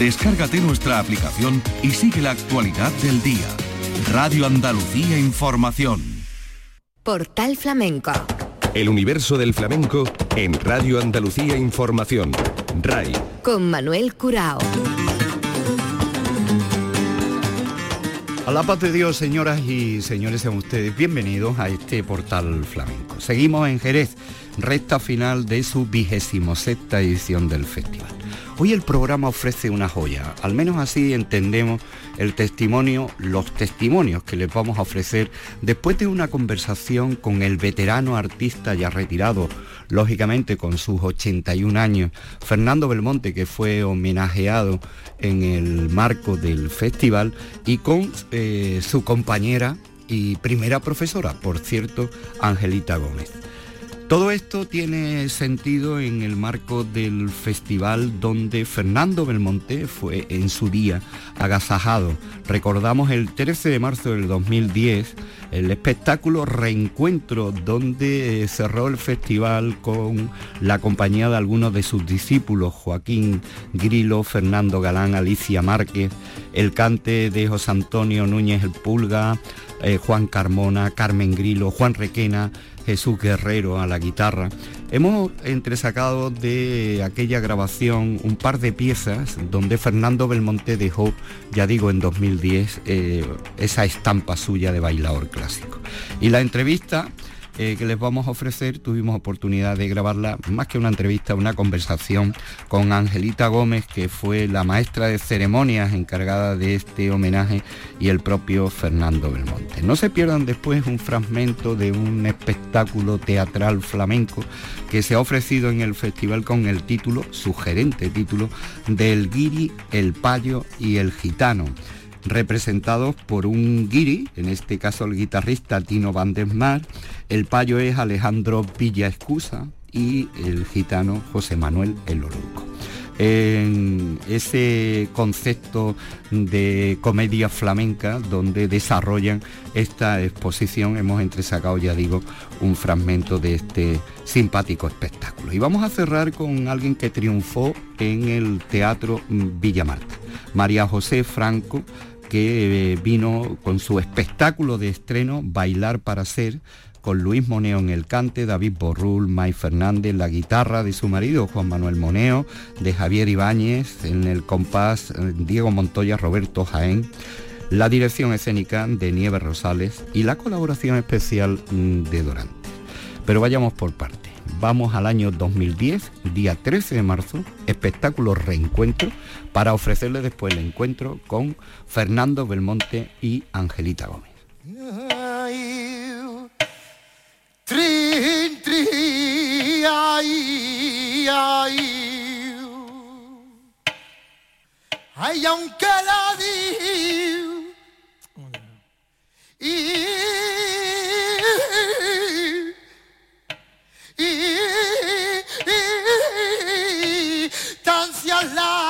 Descárgate nuestra aplicación y sigue la actualidad del día. Radio Andalucía Información. Portal Flamenco. El universo del flamenco en Radio Andalucía Información. RAI. Con Manuel Curao. A la paz de Dios, señoras y señores, sean ustedes bienvenidos a este portal flamenco. Seguimos en Jerez, recta final de su vigésimo sexta edición del festival. Hoy el programa ofrece una joya, al menos así entendemos el testimonio, los testimonios que les vamos a ofrecer después de una conversación con el veterano artista ya retirado, lógicamente con sus 81 años, Fernando Belmonte, que fue homenajeado en el marco del festival, y con eh, su compañera y primera profesora, por cierto, Angelita Gómez. Todo esto tiene sentido en el marco del festival donde Fernando Belmonte fue en su día agasajado. Recordamos el 13 de marzo del 2010 el espectáculo Reencuentro donde eh, cerró el festival con la compañía de algunos de sus discípulos, Joaquín Grilo, Fernando Galán, Alicia Márquez, el cante de José Antonio Núñez el Pulga, eh, Juan Carmona, Carmen Grilo, Juan Requena, Jesús Guerrero a la guitarra. Hemos entresacado de aquella grabación un par de piezas donde Fernando Belmonte dejó, ya digo, en 2010 eh, esa estampa suya de bailador clásico. Y la entrevista eh, que les vamos a ofrecer, tuvimos oportunidad de grabarla, más que una entrevista, una conversación con Angelita Gómez, que fue la maestra de ceremonias encargada de este homenaje, y el propio Fernando Belmonte. No se pierdan después un fragmento de un espectáculo teatral flamenco que se ha ofrecido en el festival con el título, sugerente título, del Guiri, el Payo y el Gitano representados por un guiri, en este caso el guitarrista Tino Van Desmar, el payo es Alejandro Villa Escusa y el gitano José Manuel El Orozco. En ese concepto de comedia flamenca donde desarrollan esta exposición hemos entresacado, ya digo, un fragmento de este simpático espectáculo. Y vamos a cerrar con alguien que triunfó en el Teatro Villa Marta, María José Franco, que eh, vino con su espectáculo de estreno Bailar para Ser, con Luis Moneo en el cante, David Borrul, May Fernández, la guitarra de su marido Juan Manuel Moneo, de Javier Ibáñez, en el compás eh, Diego Montoya, Roberto Jaén, la dirección escénica de Nieves Rosales y la colaboración especial mm, de Dorante. Pero vayamos por partes vamos al año 2010, día 13 de marzo, espectáculo Reencuentro, para ofrecerle después el encuentro con Fernando Belmonte y Angelita Gómez. aunque la larga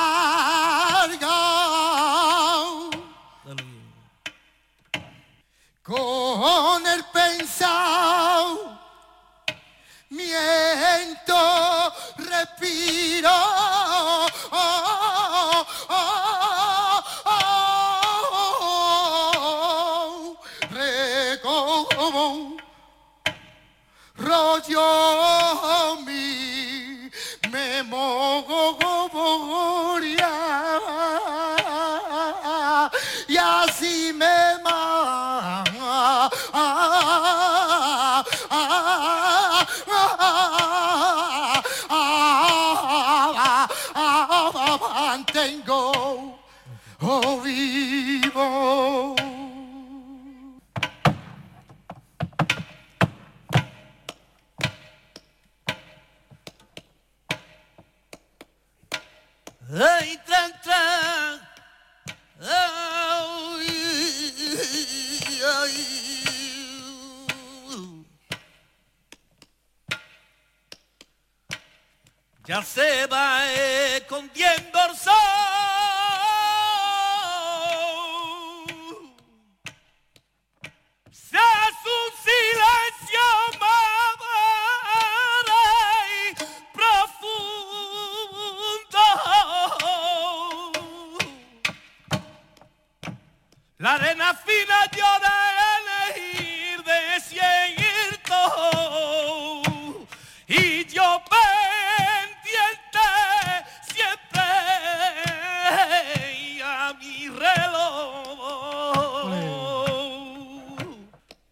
mi reloj.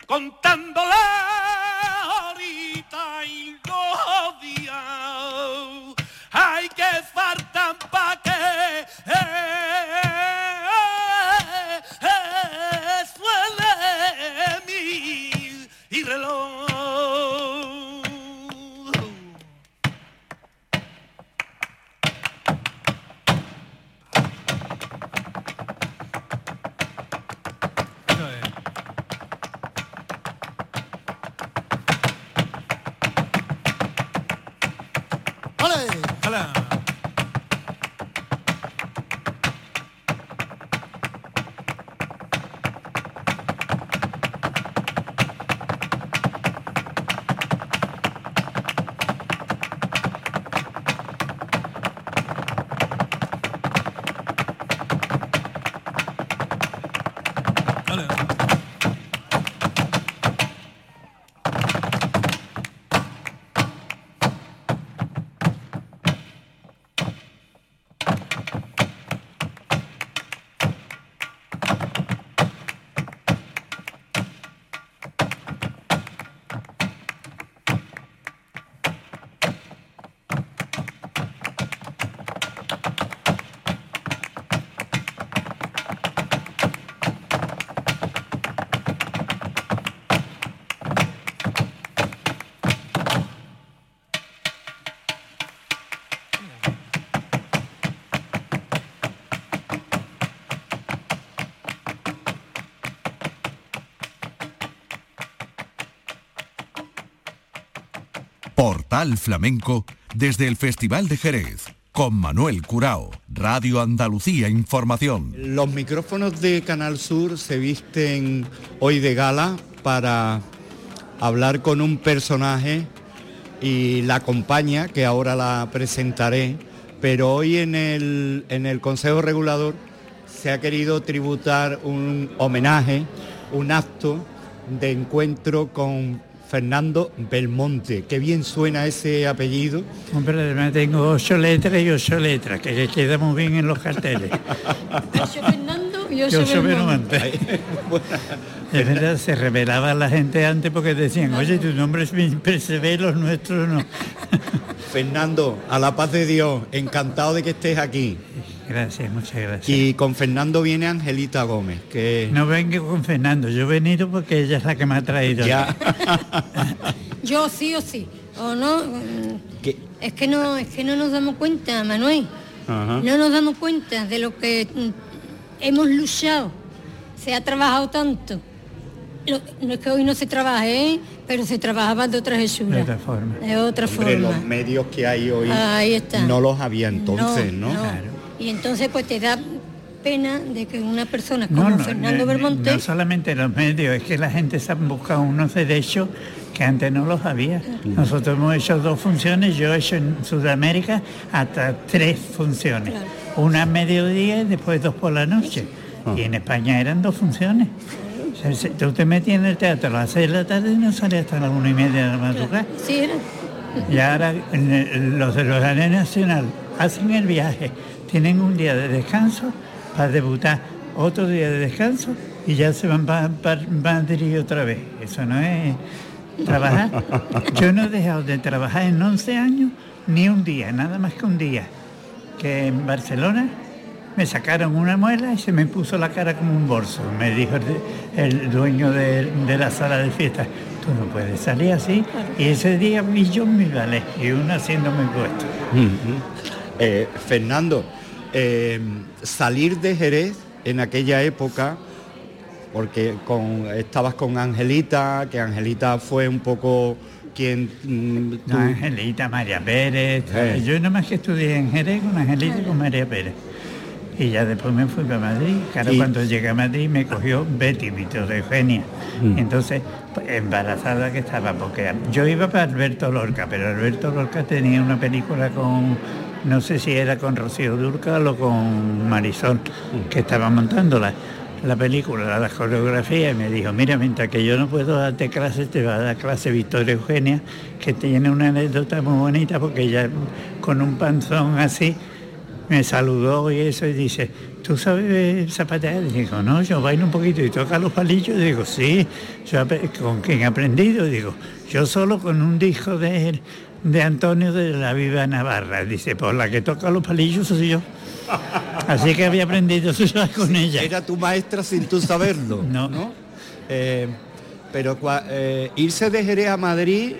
Con Portal Flamenco desde el Festival de Jerez con Manuel Curao, Radio Andalucía Información. Los micrófonos de Canal Sur se visten hoy de gala para hablar con un personaje y la acompaña, que ahora la presentaré, pero hoy en el, en el Consejo Regulador se ha querido tributar un homenaje, un acto de encuentro con Fernando Belmonte. Qué bien suena ese apellido. Hombre, además tengo ocho letras y ocho letras, que queda muy bien en los carteles. Yo soy Fernando y yo, Yo Belmonte. Es verdad, se revelaba la gente antes porque decían, oye, tu nombre es ve, los nuestros no. Fernando, a la paz de Dios, encantado de que estés aquí. Gracias, muchas gracias. Y con Fernando viene Angelita Gómez, que No vengo con Fernando, yo he venido porque ella es la que me ha traído. ya Yo sí o sí. O no. Es que no, es que no nos damos cuenta, Manuel. Ajá. No nos damos cuenta de lo que mm, hemos luchado. Se ha trabajado tanto. Lo- no es que hoy no se trabaje, ¿eh? pero se trabajaba de otra hechura. De otra forma. De otra Hombre, forma. los medios que hay hoy Ahí está. no los había entonces, ¿no? Y entonces pues te da pena de que una persona como No, no, Fernando no, Belmonte no solamente los medios, es que la gente se ha buscado unos derechos que antes no los había. Nosotros hemos hecho dos funciones, yo he hecho en Sudamérica hasta tres funciones. Una a mediodía y después dos por la noche. Y en España eran dos funciones. O sea, tú te metías en el teatro a las seis de la tarde y no salías hasta las una y media de la madrugada. sí era. Y ahora el- los de los Arenas Nacional hacen el viaje, tienen un día de descanso para debutar, otro día de descanso y ya se van para Madrid otra vez. Eso no es trabajar. Yo no he dejado de trabajar en 11 años ni un día, nada más que un día. Que en Barcelona me sacaron una muela y se me puso la cara como un bolso. Me dijo el, el dueño de, de la sala de fiesta, tú no puedes salir así. Y ese día vi yo mi ballet y uno haciendo mi puesto. Eh, Fernando, eh, salir de Jerez en aquella época, porque con, estabas con Angelita, que Angelita fue un poco quien... mm, Angelita, María Pérez. Eh. Yo nomás que estudié en Jerez con Angelita y con María Pérez. Y ya después me fui para Madrid. Claro, Y- cuando llegué a Madrid me cogió Betty, tía Eugenia. Entonces, pues, embarazada que estaba, porque yo iba para Alberto Lorca, pero Alberto Lorca tenía una película con, no sé si era con Rocío Durcal o con Marisol, que estaba montándola. la película, la coreografía, y me dijo, mira, mientras que yo no puedo darte clases, te va a dar clase Victoria Eugenia, que tiene una anécdota muy bonita, porque ella con un panzón así me saludó y eso, y dice, ¿tú sabes zapatear? Y digo, no, yo bailo un poquito y toca los palillos. Y digo, sí, yo, ¿con quién he aprendido? Y digo, yo solo con un disco de, de Antonio de la Viva Navarra. Dice, por la que toca los palillos soy yo. Así que había aprendido eso con ella. Era tu maestra sin tú saberlo. no. Eh, pero eh, irse de Jerez a Madrid,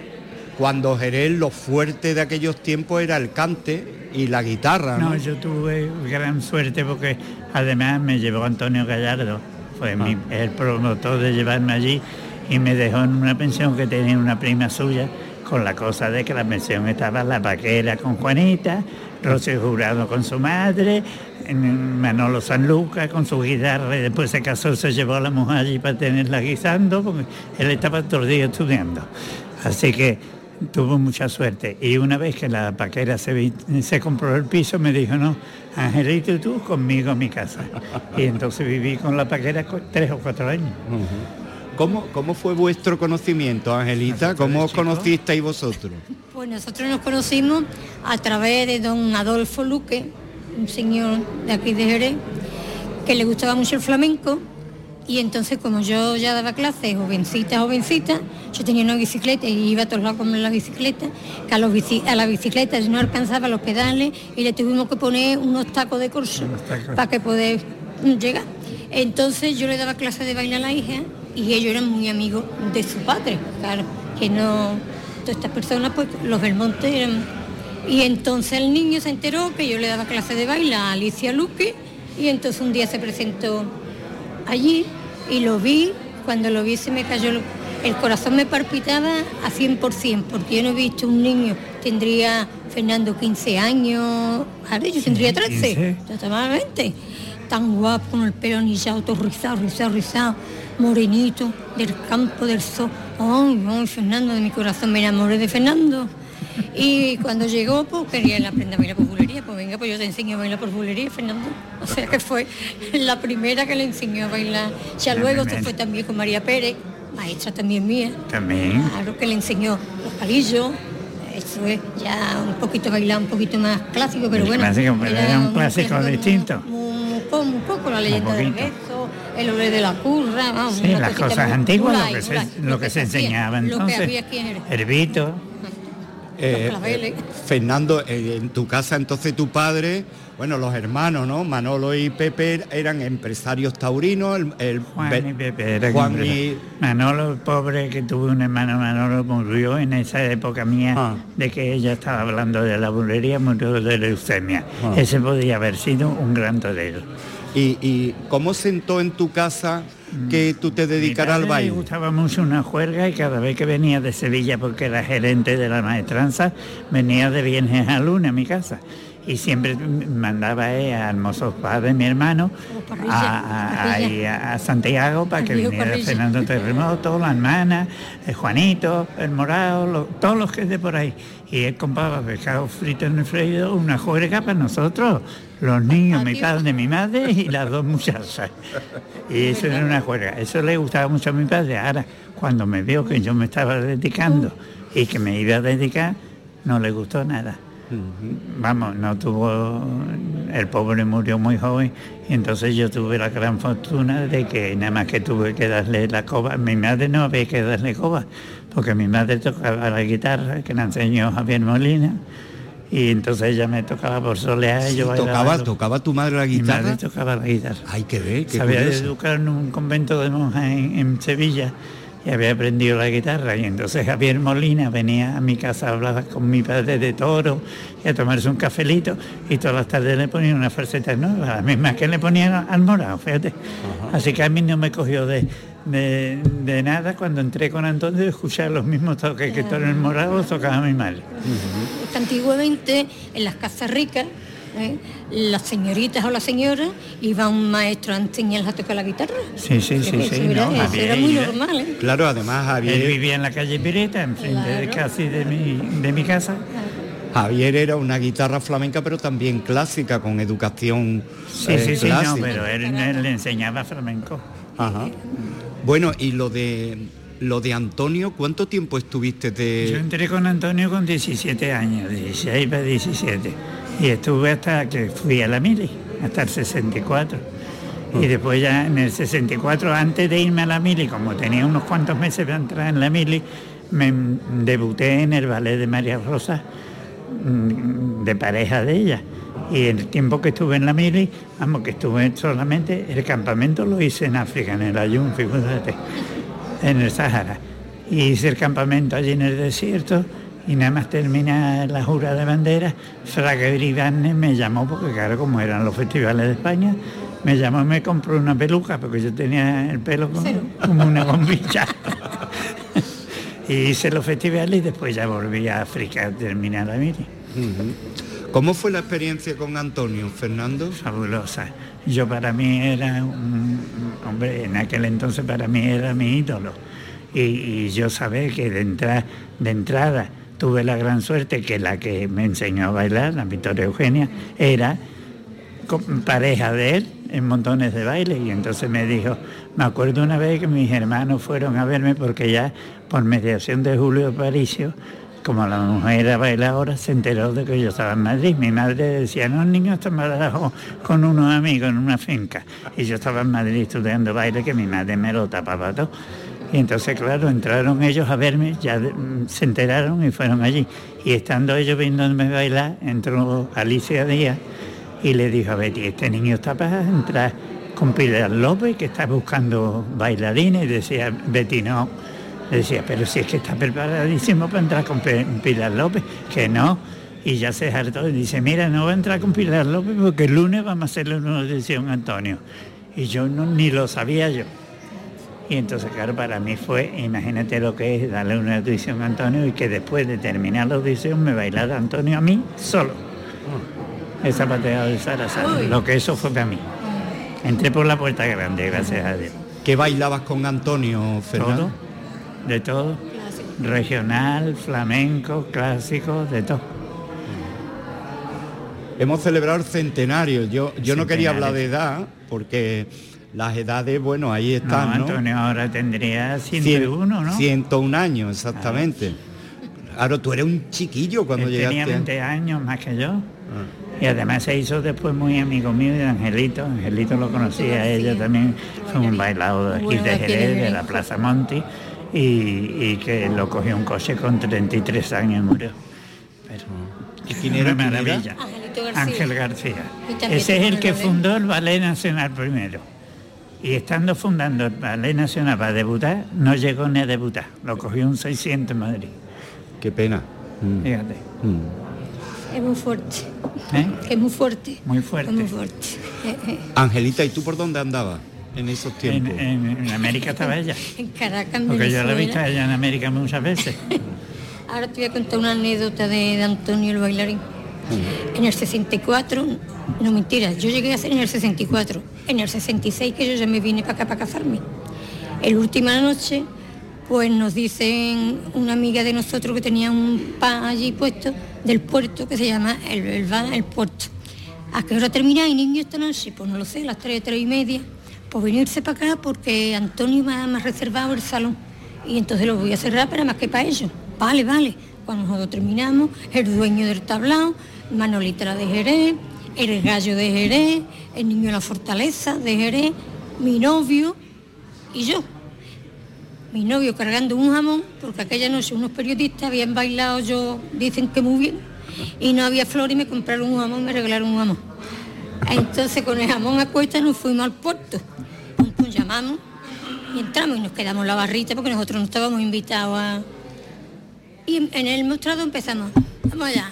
cuando Jerez lo fuerte de aquellos tiempos era el cante y la guitarra. No, yo tuve gran suerte porque además me llevó Antonio Gallardo, fue mi, ah. el promotor de llevarme allí y me dejó en una pensión que tenía una prima suya con la cosa de que la pensión estaba la paquera con Juanita, Rocío Jurado con su madre, Manolo Sanluca con su guitarra y después se casó, se llevó a la mujer allí para tenerla guisando, porque él estaba todo el día estudiando. Así que tuvo mucha suerte. Y una vez que la paquera se, compró el piso, me dijo, no, Angelito tú conmigo a mi casa. Y entonces viví con la paquera tres o cuatro años. ¿Cómo, ¿Cómo, fue vuestro conocimiento, Angelita? ¿Cómo os conocisteis vosotros? Pues nosotros nos conocimos a través de don Adolfo Luque, un señor de aquí de Jerez, que le gustaba mucho el flamenco. Y entonces como yo ya daba clases, jovencita, jovencita, yo tenía una bicicleta y iba a todos lados con la bicicleta, que a, los a la bicicleta no alcanzaba los pedales y le tuvimos que poner unos tacos de curso para que poder llegar. Entonces yo le daba clases de baile a la hija y ellos eran muy amigos de su padre, claro, que no, todas estas personas, pues los Belmonte eran... Y entonces el niño se enteró que yo le daba clase de baile a Alicia Luque y entonces un día se presentó allí y lo vi, cuando lo vi se me cayó, el corazón me palpitaba a 100%, porque yo no he visto un niño, tendría Fernando 15 años, ahora yo tendría 13, totalmente, tan guapo, con el pelo anillado, todo rizado, rizado, rizado morenito, del campo del sol. Ay, ay, Fernando, de mi corazón me enamoré de Fernando. Y cuando llegó, pues quería aprender a bailar por bulería. Pues venga, pues yo te enseño a bailar por bulería, Fernando. O sea que fue la primera que le enseñó a bailar. Ya luego se fue también con María Pérez, maestra también mía. También. Claro que le enseñó los palillos. Eso es ya un poquito bailar, un poquito más clásico, pero bueno. era, un clásico distinto. Un, poco, la leyenda del beso, el olor de la curra, vamos. Sí, las cosas antiguas, lo que, se, lo que, se enseñaba entonces. Herbito. Eh, eh, Fernando, eh, en tu casa entonces tu padre, bueno, los hermanos, ¿no? Manolo y Pepe eran empresarios taurinos. El, Juan y Pepe eran Juan y... Manolo, pobre que tuve un hermano, Manolo murió en esa época mía ah. de que ella estaba hablando de la bulería, murió de leucemia. Ah. Ese podía haber sido un gran torero. ¿Y, cómo sentó en tu casa que tú te dedicaras al baile? Me gustaba mucho una juerga y cada vez que venía de Sevilla, porque era gerente de la maestranza, venía de viernes a lunes a mi casa y siempre mandaba a Hermosos Padres, mi hermano, a, Santiago para que viniera Fernando Terremoto, la hermana, el Juanito, el Morado, todos los que de por ahí. Y él compraba pescado frito en el freído, una juerga para nosotros, los niños, mi padre, mi madre y las dos muchachas. Y eso era una juerga. Eso le gustaba mucho a mi padre. Ahora, cuando me vio que yo me estaba dedicando y que me iba a dedicar, no le gustó nada. Vamos, no tuvo, el pobre murió muy joven y entonces yo tuve la gran fortuna de que nada más que tuve que darle la coba, mi madre no había que darle coba, porque mi madre tocaba la guitarra, que la enseñó Javier Molina, y entonces ella me tocaba por solear y yo tocaba, tocaba tu madre la guitarra. Mi madre tocaba la guitarra. Hay que ver, qué Sabía educar en un convento de monjas en Sevilla y había aprendido la guitarra y entonces Javier Molina venía a mi casa, hablaba con mi padre de toro y a tomarse un cafelito y todas las tardes le ponían una falseta nueva, la misma que le ponían al morado, fíjate. Así que a mí no me cogió de, de, nada cuando entré con Antonio de escuchar los mismos toques que todo el morado tocaba mi madre. Antiguamente en las casas ricas ¿eh? las señoritas o las señoras iba un maestro a enseñarles a tocar la guitarra. Sí, sí, sí, sí. era, muy normal. ¿eh? Claro, además había... Él vivía en la calle Pireta, enfrente de casi de mi, de mi casa. Javier era una guitarra flamenca, pero también clásica, con educación Sí, eh, sí, sí, no, pero él, él le enseñaba flamenco. Ajá. Bueno, y lo de lo de Antonio, ¿cuánto tiempo estuviste Yo de entré con Antonio con 17 años, 16 para 17. Y estuve hasta que fui a la mili, hasta el 64. Y después ya en el 64, antes de irme a la mili, como tenía unos cuantos meses para entrar en la mili, me debuté en el ballet de María Rosa, mm, de pareja de ella. Y el tiempo que estuve en la mili, vamos, que estuve solamente, el campamento lo hice en África, en el Ayun, fíjate, en el Sahara. Y hice el campamento allí en el desierto y nada más termina la jura de bandera, Fraga Iribarne me llamó, porque claro, como eran los festivales de España, me llamó y me compró una peluca, porque yo tenía el pelo como, como una bombilla. y hice los festivales y después ya volví a África a terminar la mili. ¿Cómo fue la experiencia con Antonio, Fernando? fabulosa. Yo para mí era un hombre, en aquel entonces para mí era mi ídolo. Y, y yo sabía que de, entra- de entrada tuve la gran suerte que la que me enseñó a bailar, la Victoria Eugenia, era pareja de él en montones de baile y entonces me dijo, me acuerdo una vez que mis hermanos fueron a verme porque ya por mediación de Julio Aparicio, como la mujer era bailadora, se enteró de que yo estaba en Madrid. Mi madre decía, no, el niño está en Badajoz con unos amigos en una finca. Y yo estaba en Madrid estudiando baile que mi madre me lo tapaba todo. Y entonces, claro, entraron ellos a verme, ya mm, se enteraron y fueron allí. Y estando ellos viéndome bailar, entró Alicia Díaz y le dijo a Betty, este niño está para entrar con Pilar López, que está buscando bailarines. Y decía, Betty, no. Le decía, pero si es que está preparadísimo para entrar con Pilar López, que no. Y ya se hartó y dice, mira, no va a entrar con Pilar López porque el lunes vamos a hacerle una audición a Antonio. Y yo no, ni lo sabía yo. Y entonces, claro, para mí fue, imagínate lo que es darle una audición a Antonio y que después de terminar la audición me bailara Antonio a mí solo. Esa pateada de Sara Sara, lo que eso fue para mí. Entré por la puerta grande, gracias a Dios. ¿Qué bailabas con Antonio, Fernando? Todo, de todo. Regional, flamenco, clásico, de todo. Hemos celebrado el centenario. Yo, yo no quería hablar de edad, porque las edades, bueno, ahí están, ¿no? Antonio ahora tendría Cien- 101, ¿no? 101 años, exactamente. Claro, tú eres un chiquillo cuando Él llegaste. tenía 20 años más que yo. Ah. Y además se hizo después muy amigo mío de Angelito. Angelito lo conocía, ella también fue un bailador de aquí de Jerez, de la Plaza Monti, y, y que lo cogió un coche con 33 años y murió. Pero, ¿Y quién era, una maravilla. Ángel García. Ese es el que fundó el Ballet Nacional primero. Y estando fundando el Ballet Nacional para debutar, no llegó ni a debutar. Lo cogió un 600 en Madrid. Qué pena. Mm, Fíjate. mm. Es muy fuerte. ¿eh? Es muy fuerte. Muy fuerte. Es muy fuerte. Eh, eh. Angelita, ¿y tú por dónde andabas en esos tiempos? en- en América estaba ella. En Caracas, en Porque yo la he visto ella en América muchas veces. Ahora te voy a contar una anécdota de, de Antonio el bailarín. En el 64, no mentira, yo llegué a ser en el 64. En el 66 que yo ya me vine para acá para casarme. El última noche, pues nos dicen una amiga de nosotros que tenía un pan allí puesto del puerto que se llama el, el El Puerto. ¿A qué hora termináis, niño, esta noche? Pues no lo sé, las 3, 3 y media. Pues venirse para acá porque Antonio me ha reservado el salón. Y entonces lo voy a cerrar para más que para ellos. Vale, vale. Cuando nosotros terminamos, el dueño del tablao, Manolita la de Jerez, el gallo de Jerez, el niño de la fortaleza de Jerez, mi novio y yo. Mi novio cargando un jamón, porque aquella noche unos periodistas habían bailado, yo dicen que muy bien, y no había flor y me compraron un jamón, me regalaron un jamón. Entonces con el jamón a cuesta nos fuimos al puerto. Pum, pum, llamamos y entramos y nos quedamos la barrita porque nosotros no estábamos invitados a... Y en- el mostrado empezamos, vamos allá.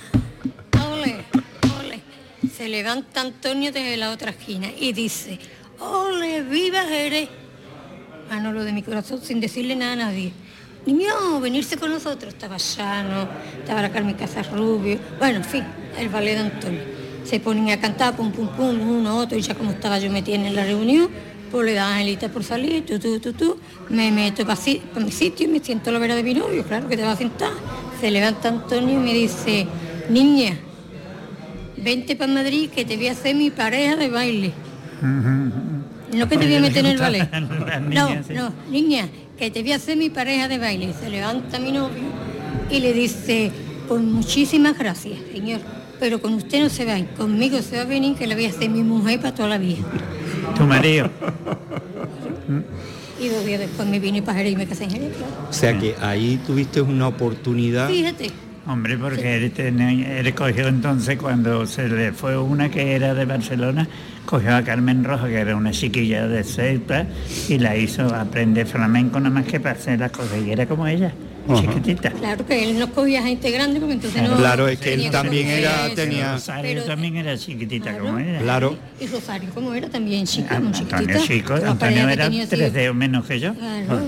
Se levanta Antonio desde la otra esquina y dice, ole, viva Jerez. Manolo de mi corazón sin decirle nada a nadie. Niño, venirse con nosotros. Estaba Llano, estaba la Carmen Casarrubio. Bueno, en fin, el ballet de Antonio. Se ponen a cantar, pum, pum, pum, uno, otro, y ya como estaba yo metida en la reunión, pues le da Angelita por salir, tú, tú, tú, tú, me meto para mi sitio y me siento a la vera de mi novio, claro que te va a sentar. Se levanta Antonio y me dice, niña, vente para Madrid que te voy a hacer mi pareja de baile. No que te voy a meter en el ballet. No, no, niña, que te voy a hacer mi pareja de baile. Se levanta mi novio y le dice, pues muchísimas gracias, señor. Pero con usted no se va, conmigo se va a venir que le voy a hacer mi mujer para toda la vida. Tu marido. Y dos días después me vine para Jerez y me casé en Jerez. O sea que ahí tuviste una oportunidad. Fíjate, Hombre, porque él, tenía- él cogió entonces cuando se le fue una que era de Barcelona, cogió a Carmen Rojo, que era una chiquilla de Ceuta, y la hizo aprender flamenco nada más que para hacer las cosas. Y era como ella, chiquitita. claro que él no cogía gente grande porque entonces no... Claro, es que él también era- eso. tenía- Rosario Pero- también era chiquitita Claro. como ella. Claro. Y Rosario, como era también chica, Ah, muy Antonio chiquitita. Chico, Antonio era tres dedos menos que yo. Claro.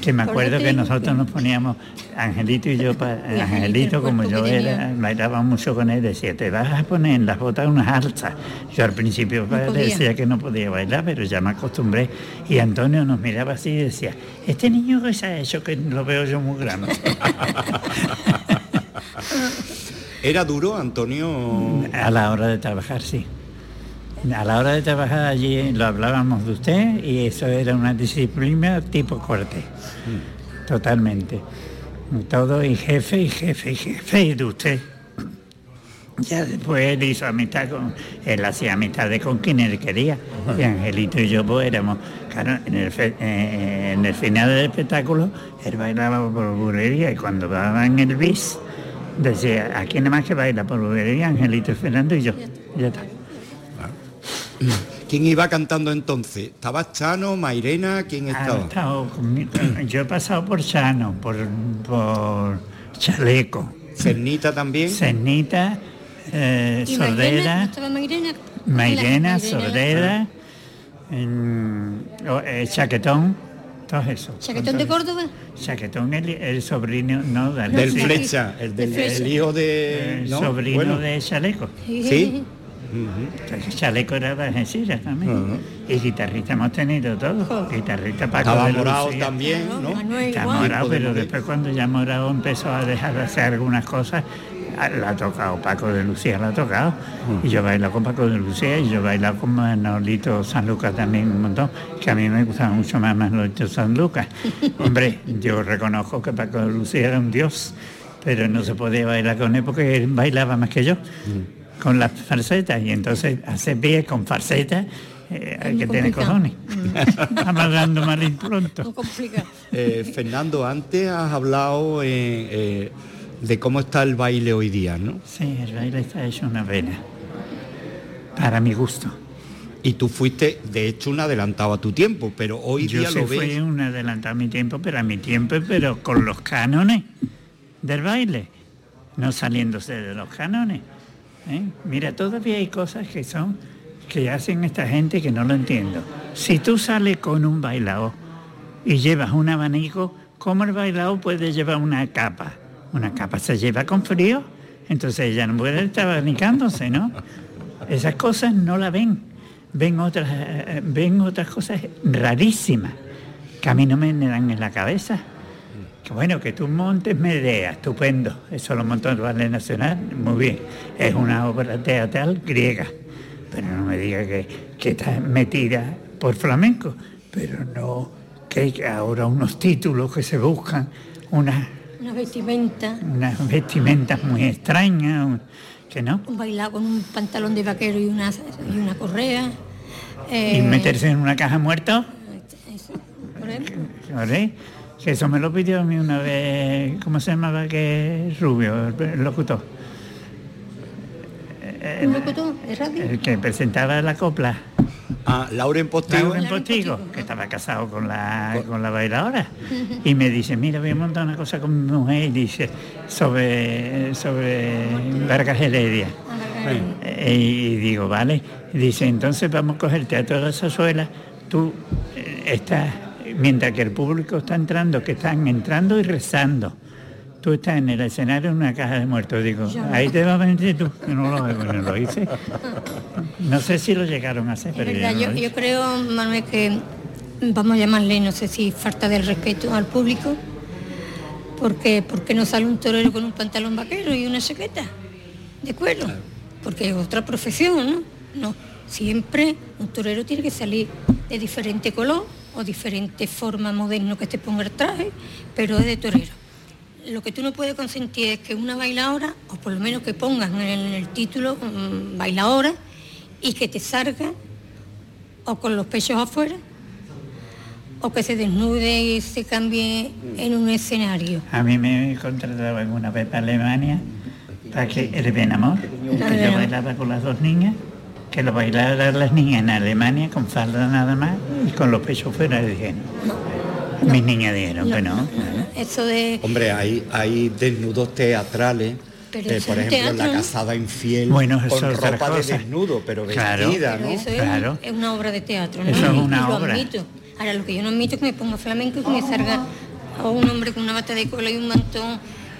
Que me acuerdo que nosotros nos poníamos, Angelito y yo, pa- Angelito, Angelito, el como yo era, bailaba mucho con él, decía, te vas a poner en las botas unas alzas. Yo al principio No podía. decía que no podía bailar, pero ya me acostumbré. Y Antonio nos miraba así y decía, este niño que se ha hecho, que lo veo yo muy grande. ¿Era duro, Antonio? A la hora de trabajar, sí. A la hora de trabajar allí lo hablábamos de usted y eso era una disciplina tipo corte. Totalmente. Todo y jefe y jefe y jefe y de usted. Ya después él hizo amistad con, él hacía amistades con quien él quería. Y Angelito y yo pues éramos, claro, en el, fe- eh, en el final del espectáculo, él bailaba por bulería y cuando daba en el bis, decía, aquí nada más que baila por bulería, Angelito y Fernando y yo. Ya está. ¿Quién iba cantando entonces? ¿Estaba Chano, Mairena? ¿Quién Ha estaba? estado conmigo. Yo he pasado por Chano, por, por Chaleco, ¿Cernita también? Cenita, eh, Y Mairena, ¿no Sordera, estaba Mairena? Mairena, La- Sordera, en- o, eh, Chaquetón, todo eso. ¿Chaquetón de Córdoba? Chaquetón, el, el sobrino, no, del, Del sí. Flecha, el, del, De Flecha. el hijo de... el ¿no? sobrino Bueno, de Chaleco. Sí. Chaleco era de Algeciras también. Y guitarrista hemos tenido todos. Guitarrista Paco Estaba de morado Lucía. también, Claro, ¿no? Manuel Está igual. morado, Hijo de pero después cuando ya morado empezó a dejar de hacer algunas cosas, la ha tocado Paco de Lucía, la ha tocado. Y yo he bailado con Paco de Lucía y yo he bailado con Manolito San Lucas también un montón, que a mí me gustaba mucho más Manolito San Lucas. Hombre, yo reconozco que Paco de Lucía era un dios, pero no se podía bailar con él porque él bailaba más que yo. Con las farsetas y entonces hacer pie con farsetas eh, hay que tener complicado. cojones. Estamos hablando mal y pronto. Eh, Fernando, antes has hablado eh, eh, de cómo está el baile hoy día, ¿no? Sí, el baile está hecho una pena. Para mi gusto. Y tú fuiste, de hecho, un adelantado a tu tiempo, pero hoy Yo día sí lo fui ves... un adelantado a mi tiempo, pero a mi tiempo, pero con los cánones del baile, no saliéndose de los cánones. ¿Eh? Mira, todavía hay cosas que son que hacen esta gente que no lo entiendo. Si tú sales con un bailao y llevas un abanico, ¿cómo el bailao puede llevar una capa? Una capa se lleva con frío, entonces ella no puede estar abanicándose, ¿no? Esas cosas no la ven. Ven otras, eh, ven otras cosas rarísimas que a mí no me dan en la cabeza. Bueno, que tú montes Medea, estupendo. Eso lo montó el Ballet Nacional, muy bien. Es una obra teatral griega. Pero no me diga que, que está metida por flamenco. Pero no, que hay ahora unos títulos que se buscan, unas, Una vestimenta, unas vestimentas muy extrañas, que no. un bailado con un pantalón de vaquero y una, y una correa. Y eh, meterse en una caja muerto. eso, por ejemplo. ¿Vale? Que eso me lo pidió a mí una vez, ¿cómo se llamaba? Que Rubio, el, el locutor, Un locutor de radio. el que presentaba la copla. Ah, Lauren Postigo. Lauren Postigo, que estaba casado con la, con la bailadora. Y me dice, mira, voy a montar una cosa con mi mujer, y dice, sobre, sobre Vargas Heredia. Eh, Y digo, vale. Y dice, entonces vamos a coger el teatro de la Zazuela. Tú eh, estás, mientras que el público está entrando, que están entrando y rezando. Tú estás en el escenario en una caja de muertos. Digo, ahí te vas a venir tú. Que no lo, no lo hice. No sé si lo llegaron a hacer, Es pero verdad, yo, no yo, lo hice. yo creo, Manuel, que vamos a llamarle, no sé si falta del respeto al público, porque, porque no sale un torero con un pantalón vaquero y una chaqueta. de cuero, porque es otra profesión, ¿no? No, siempre un torero tiene que salir de diferente color o diferente forma moderno que te ponga el traje, pero es de torero. Lo que tú no puedes consentir es que una bailadora, o por lo menos que pongas en el título mm, bailadora, y que te salga o con los pechos afuera o que se desnude y se cambie en un escenario. A mí me contrataban una vez para Alemania para que el Ben Amor, que yo bailaba con las dos niñas, que lo bailaran las niñas en Alemania con falda nada más y con los pechos fuera. Dije, no. Mis niñas dijeron que no. Eso de... Hombre, hay, hay desnudos teatrales Pero eh, por ejemplo, teatro, la ¿no? casada infiel Bueno, eso con ropa de desnudo, pero Claro. vestida, Pero ¿no? eso es, Claro. es una obra de teatro, ¿no? Eso es Y- una y lo obra. admito. Ahora, lo que yo no admito es que me ponga flamenco y que me salga a un hombre con una bata de cola y un mantón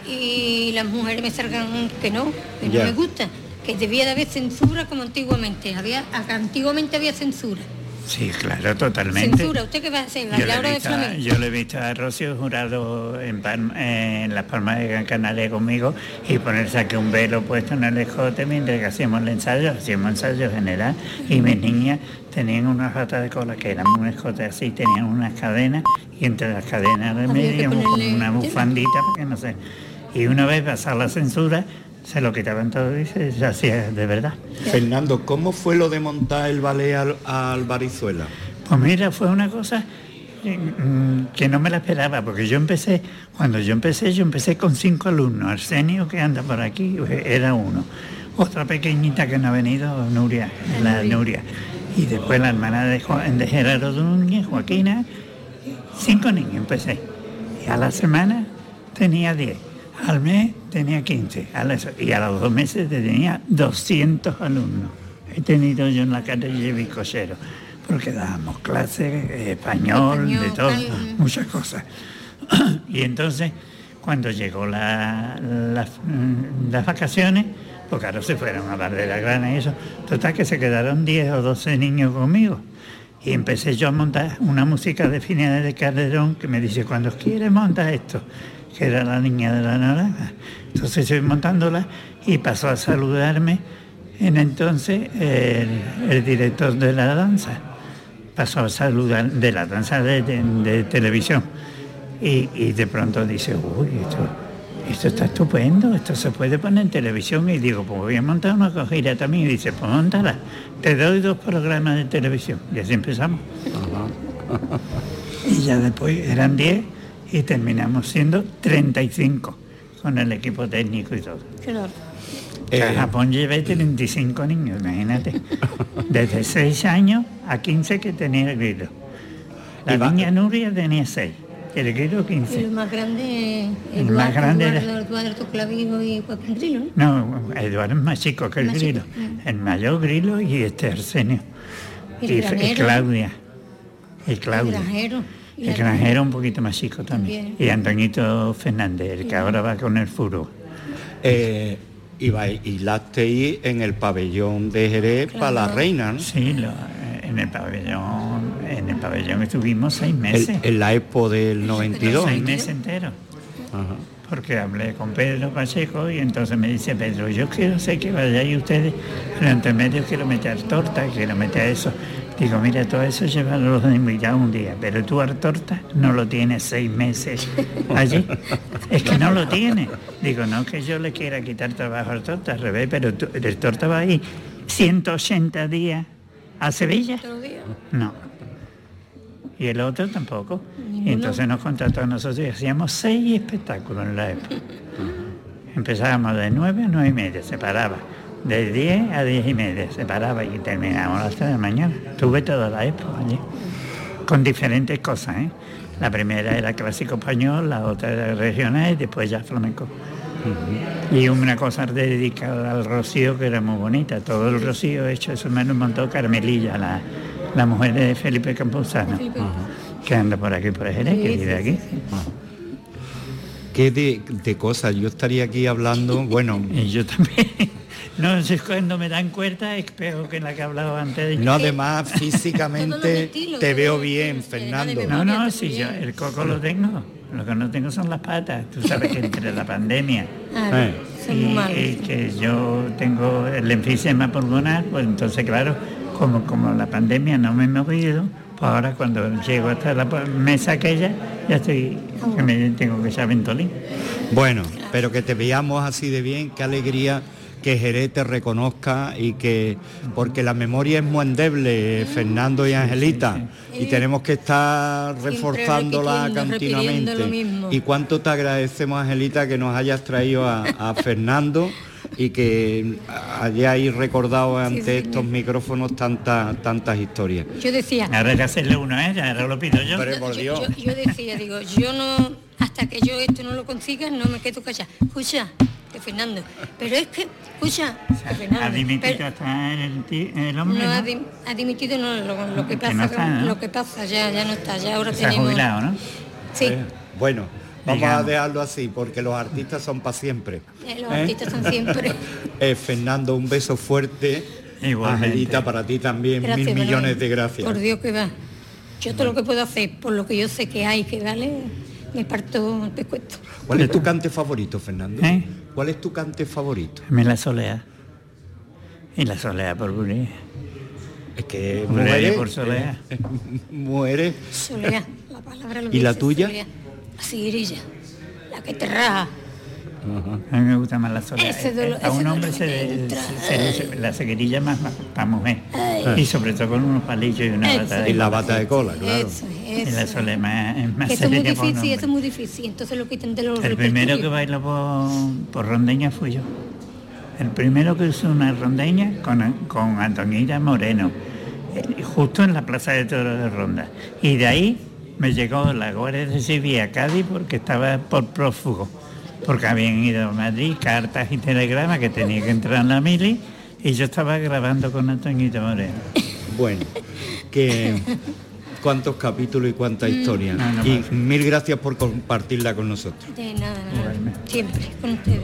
y las mujeres me salgan que no, que no me gusta. Que debía de haber censura como antiguamente. Había, antiguamente había censura. Sí, claro, totalmente. Censura, ¿usted qué va a hacer? Yo le, he ¿Bailadora de visto, a- flamenco? yo le he visto a Rocío Jurado en, Palma- en Las Palmas de Gran Canaria conmigo y ponerse aquí un velo puesto en el escote mientras que hacíamos el ensayo, hacíamos ensayo general y mis niñas tenían unas ratas de cola que eran un escote así, tenían unas cadenas y entre las cadenas de medio una bufandita, porque no sé. Y una vez pasada la censura, se lo quitaban todo y se, se hacía de verdad. Fernando, ¿cómo fue lo de montar el ballet al, al Barizuela? Pues mira, fue una cosa eh, mm, que no me la esperaba, porque yo empecé, cuando yo empecé, yo empecé con cinco alumnos. Arsenio, que anda por aquí, era uno. Otra pequeñita que no ha venido, Nuria, la Nuria. Y después la hermana de, Jo- de Gerardo Núñez, Joaquina. Cinco niños empecé. Y a la semana tenía 10. Al mes tenía 15. A las- y a los dos meses tenía 200 alumnos. He tenido yo en la calle de Bicochero, porque dábamos clases, español, Español, de todo, muchas cosas. y entonces, cuando llegó la- la- mm, las vacaciones, pues claro, se fueron a Bar de la Grana y eso. Total que se quedaron 10 o 12 niños conmigo. Y empecé yo a montar una música de Finales de Calderón que me dice, cuando quieres monta esto, que era la niña de la naranja. Entonces estoy montándola y pasó a saludarme en entonces el, el director de la danza. Pasó a saludar de la danza de, de- de televisión. Y, y de pronto dice, uy, esto, esto está estupendo, esto se puede poner en televisión. Y digo, pues voy a montar una cogida también. Y dice, pues montala, te doy dos programas de televisión. Y así empezamos. Y ya después eran 10 y terminamos siendo 35 con el equipo técnico y todo. Claro. A Eh, Japón llevé 35 niños, imagínate. Desde 6 años a 15 que tenía el grilo. La Y va- niña Nuria tenía 6, el grilo Y 15. lo más grande, El más grande era- Eduardo, Eduardo Clavijo y Joaquín Grillo, ¿no? Eduardo es más chico que el Más grilo. chico, mm. El mayor grilo y este Arsenio. Y el y, granero. Claudia. Y Claudia. El granjero. Y El granjero un poquito más chico también. También. Y Antoñito Fernández, el que ahora va con el furo. eh, y bailasteis en el pabellón de Jerez para la reina, ¿no? Sí, lo- eh, en el pabellón, en el pabellón estuvimos seis El- meses. en la Expo del 92. seis meses enteros. Ajá. Porque hablé con Pedro Pacheco y entonces me dice Pedro, yo quiero sé que vayáis ustedes, pero entre medio quiero meter torta, quiero meter eso. Digo, mira, todo eso llévalo los invitados un día, pero tú al torta no lo tienes seis meses allí. Es que no lo tienes. Digo, no que yo le quiera quitar trabajo al torta, al revés, pero tú- el torta va ahí 180 días a Sevilla. No. Y el otro tampoco. Y entonces nos contrató a nosotros y hacíamos seis espectáculos en la época. Empezábamos de nueve a nueve y media, se paraba. De 10 a 10 y media, se paraba y terminábamos a las 3 de la mañana. Tuve toda la época allí. Con diferentes cosas, ¿eh? La primera era clásico español, la otra era regional y después ya flamenco. Y una cosa dedicada al rocío que era muy bonita. Todo el rocío hecho, eso me lo montó Carmelilla, la, la mujer de Felipe Campuzano, Felipe. que anda por aquí, por Jerez, que vive sí, aquí. sí, sí. ¿Qué de, de cosas? Yo estaría aquí hablando, bueno, Y yo también. No sé cuando me dan cuenta, es peor que la que hablaba antes. no además físicamente te veo bien, Fernando. No, no, si yo el coco lo tengo. Lo que no tengo son las patas. Tú sabes que entre la pandemia Ah, Eh. sí. Y que yo tengo el enfisema pulmonar, pues entonces claro, como, como la pandemia no me he movido, pues ahora cuando llego hasta la mesa aquella, ya estoy, que me tengo que echar ventolín. Bueno, pero que te veamos así de bien, qué alegría que Jerez te reconozca y que porque la memoria es muy endeble, Fernando y Angelita, y tenemos que estar reforzándola continuamente. Y cuánto te agradecemos, Angelita, que nos hayas traído a, a Fernando y que hayáis recordado ante estos micrófonos tantas tantas historias. Yo decía, Ahora hay que hacerle uno a ella, ahora lo pido yo. Pero por yo, Dios. yo- yo decía, digo, yo no, hasta que yo esto no lo consiga, no me quedo callada. Escucha, de Fernando, pero es que, escucha, de Fernando, Ha dimitido pero- hasta el, hombre, no, ha, dim- ha dimitido no, lo, lo que Que pasa, no está, ¿no? lo que pasa, ya, ya no está, ya ahora Se ha tenemos. jubilado, ¿no? Sí, Eh, Bueno, vamos Digamos. a dejarlo así, porque los artistas son para siempre. eh, los ¿eh? artistas son siempre. Eh, Fernando, un beso fuerte. Igualmente. Angelita, para ti también, Gracias, mil millones de gracias. Por Dios que va. Yo todo lo que puedo hacer, por lo que yo sé que hay que darle, me parto el pescuezo. ¿Cuál es tu cante favorito, Fernando? ¿Eh? ¿Cuál es tu cante favorito? Me la soleá. Y la soleá por Burí. Es que muere, por soleá. eh, muere. Soledad, la palabra lo ¿Y la tuya? La siguirilla, la que te raja. A mí me gusta más la dolor- a un ese hombre dolor se, entra. se- se- la seguirilla más para mujer. Ay. Y sobre todo con unos palillos y una Eso. bata de Y la cola. bata de cola, claro. Eso, Y la soleá más, es más eso es muy difícil, eso es muy difícil. Entonces lo quitan de los El primero que bailó por, por rondeña fui yo. El primero que hizo una rondeña con, con Antonita Moreno, eh, justo en la Plaza de Toros de Ronda. Y de ahí me llegó la Guardia de Civil a Cádiz porque estaba por prófugo, porque habían ido a Madrid, cartas y telegramas que tenía que entrar en la mili y yo estaba grabando con Antonita Moreno. Bueno, que cuántos capítulos y cuánta historia. No, no y mil gracias por compartirla con nosotros. De nada, nada. Siempre con ustedes.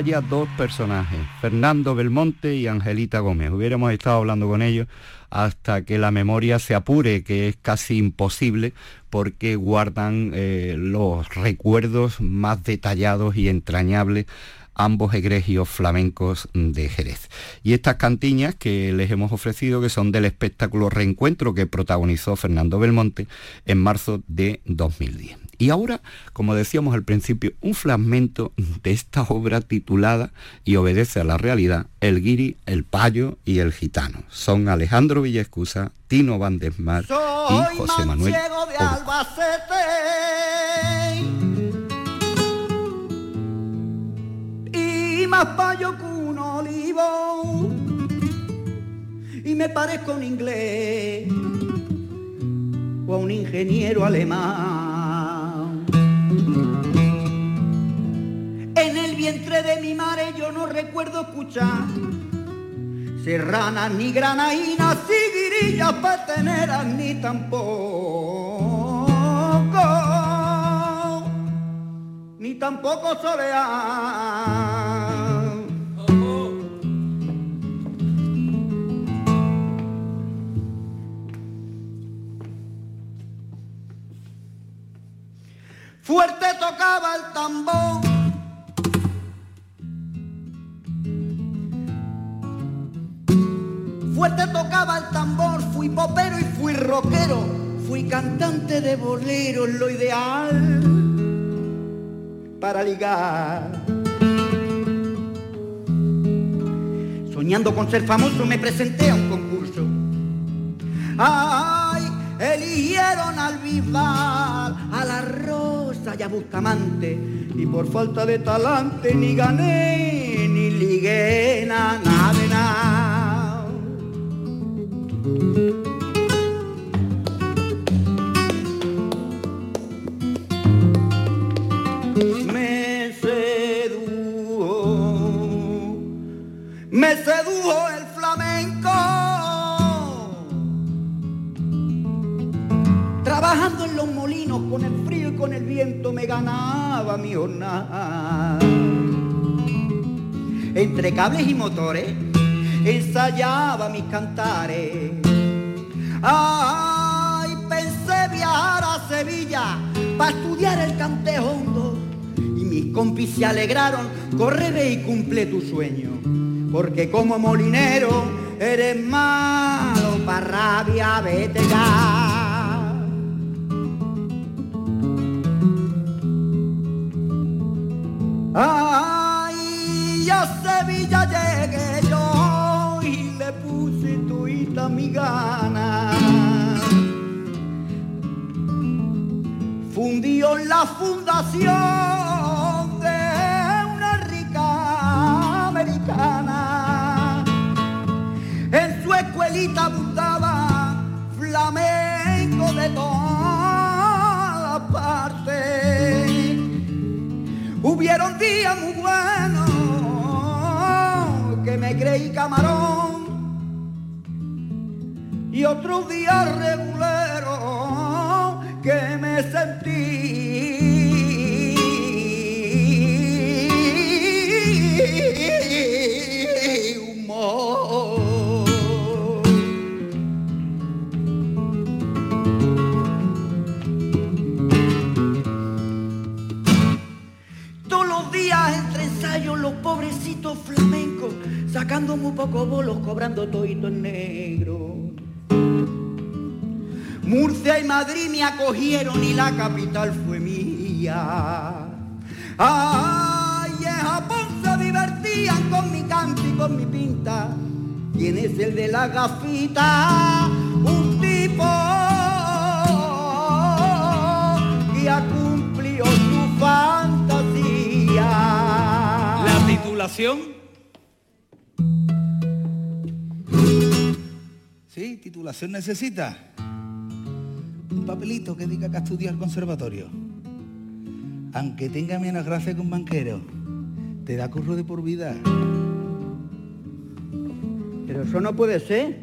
Vaya dos personajes, Fernando Belmonte y Angelita Gómez. Hubiéramos estado hablando con ellos hasta que la memoria se apure, que es casi imposible porque guardan eh, los recuerdos más detallados y entrañables ambos egregios flamencos de Jerez. Y estas cantiñas que les hemos ofrecido, que son del espectáculo Reencuentro que protagonizó Fernando Belmonte en marzo de 2010. Y ahora, como decíamos al principio, un fragmento de esta obra titulada y obedece a la realidad, El guiri, el payo y el gitano. Son Alejandro Villescusa, Tino Van Desmar y José Manuel. y más payo que un olivo y me parezco un inglés o a un ingeniero alemán En el vientre de mi madre yo no recuerdo escuchar serranas ni granaínas, guirillas pateneras ni tampoco, ni tampoco solear. Fuerte tocaba el tambor fuerte tocaba el tambor, fui popero y fui rockero, fui cantante de bolero, lo ideal para ligar. Soñando con ser famoso me presenté a un concurso. Ay, eligieron al Bisbal, a la Rosa y a Bustamante, y por falta de talante ni gané ni ligué nada de. Me sedujo, me sedujo los molinos con el frío y con el viento me ganaba mi jornada. Entre cables y motores ensayaba mis cantares. Ay, pensé viajar a Sevilla para estudiar el cante hondo y mis compis se alegraron, corre y cumple tu sueño, porque como molinero eres malo para rabia, vete ya. Ay, a Sevilla llegué yo y le puse tuita mi gana. Fundió la fundación de una rica americana. En su escuelita Hubieron días muy buenos que me creí camarón y otros días reguleros que me sentí los pobrecitos flamencos sacando muy pocos bolos, cobrando todito en negro. Murcia y Madrid me acogieron y la capital fue mía. Ay, en Japón se divertían con mi canto y con mi pinta. ¿Quién es el de la gafita? Un tipo que ha titulación. Sí, titulación necesita. Un papelito que diga que ha estudiado al conservatorio. Aunque tenga menos gracia que un banquero, te da curro de por vida. Pero eso no puede ser.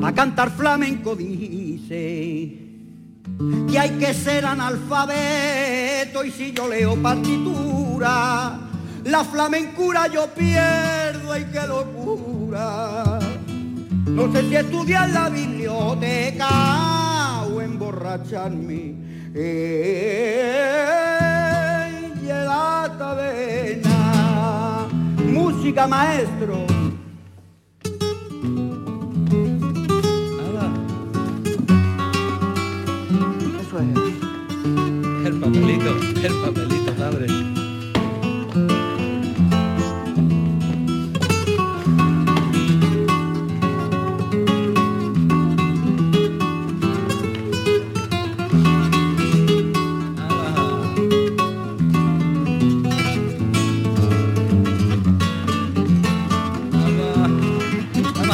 Para cantar flamenco dice que hay que ser analfabeto y si yo leo partitura, la flamencura yo pierdo, ay qué locura. No sé si estudiar la biblioteca o emborracharme. Y la taberna, música maestro. Eso es. El papelito, el papelito, padre.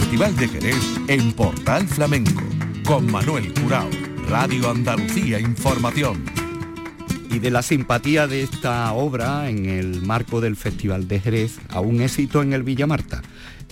Festival de Jerez en Portal Flamenco con Manuel Curao, Radio Andalucía Información. y de la simpatía de esta obra en el marco del Festival de Jerez a un éxito en el Villa Marta,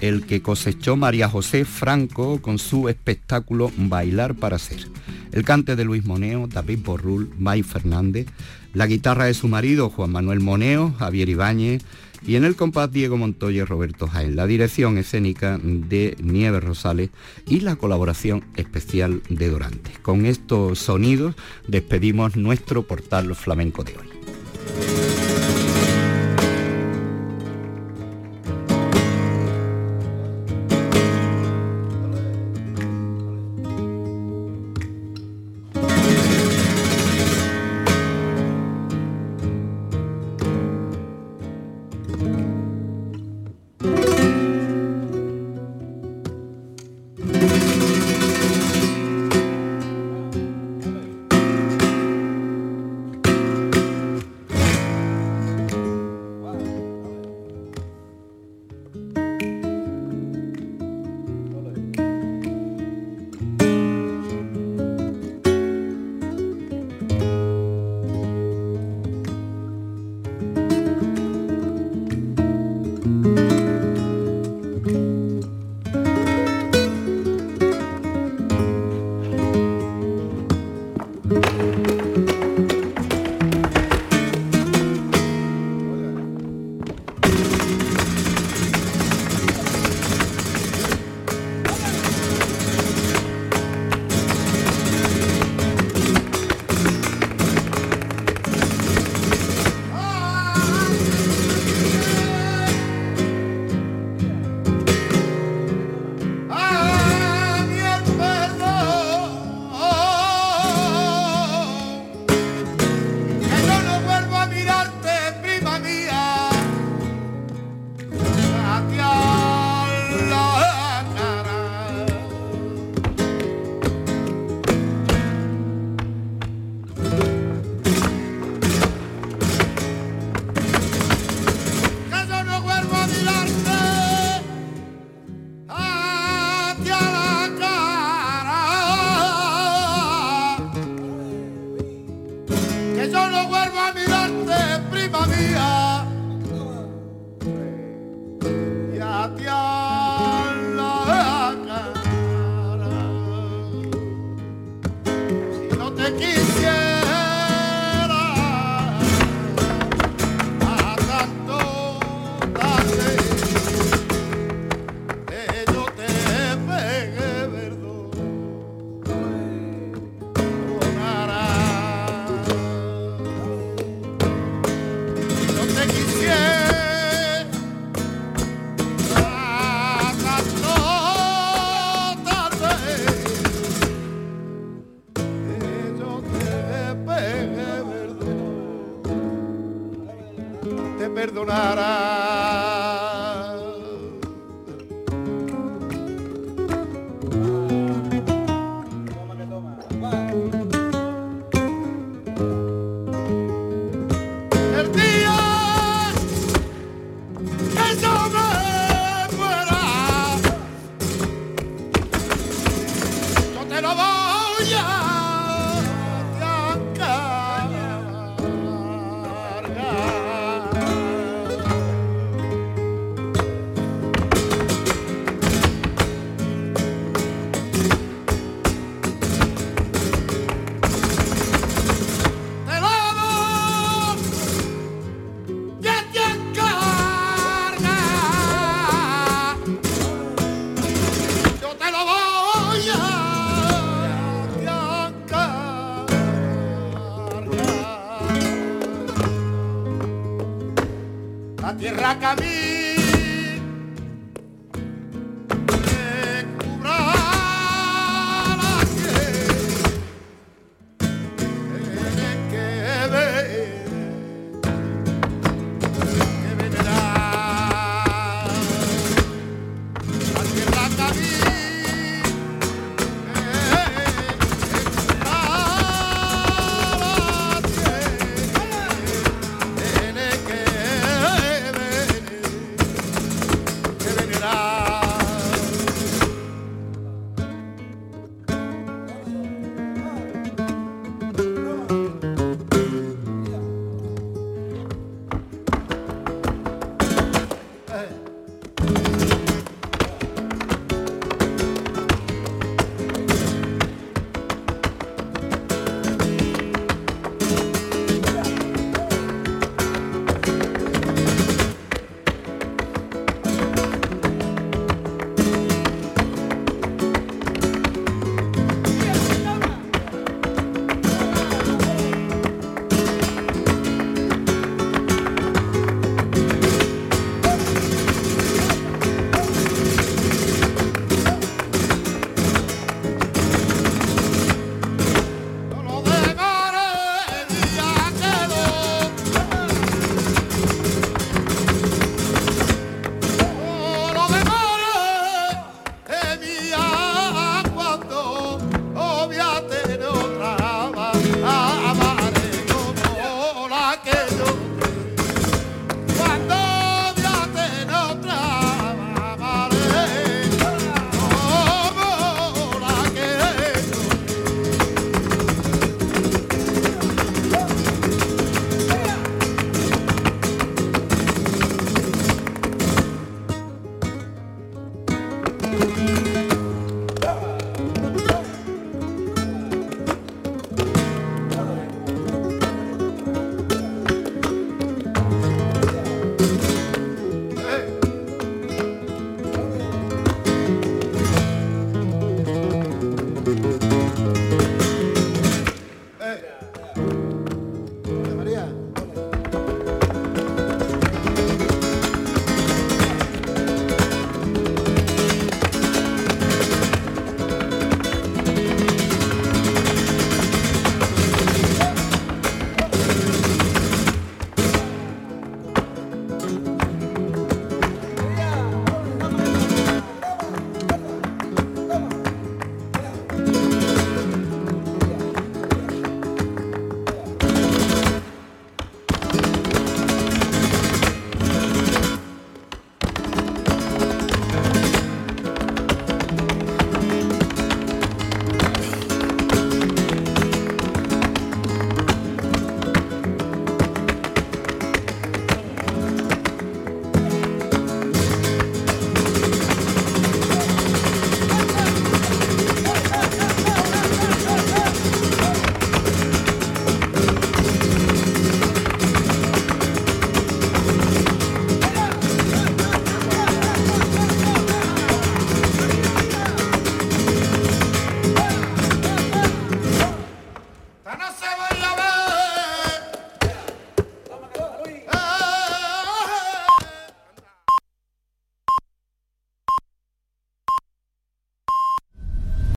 el que cosechó María José Franco con su espectáculo Bailar para Ser. El cante de Luis Moneo, David Borrul, May Fernández, la guitarra de su marido Juan Manuel Moneo, Javier Ibáñez y en el compás Diego Montoya y Roberto Jaén, la dirección escénica de Nieves Rosales y la colaboración especial de Dorante. Con estos sonidos despedimos nuestro portal flamenco de hoy.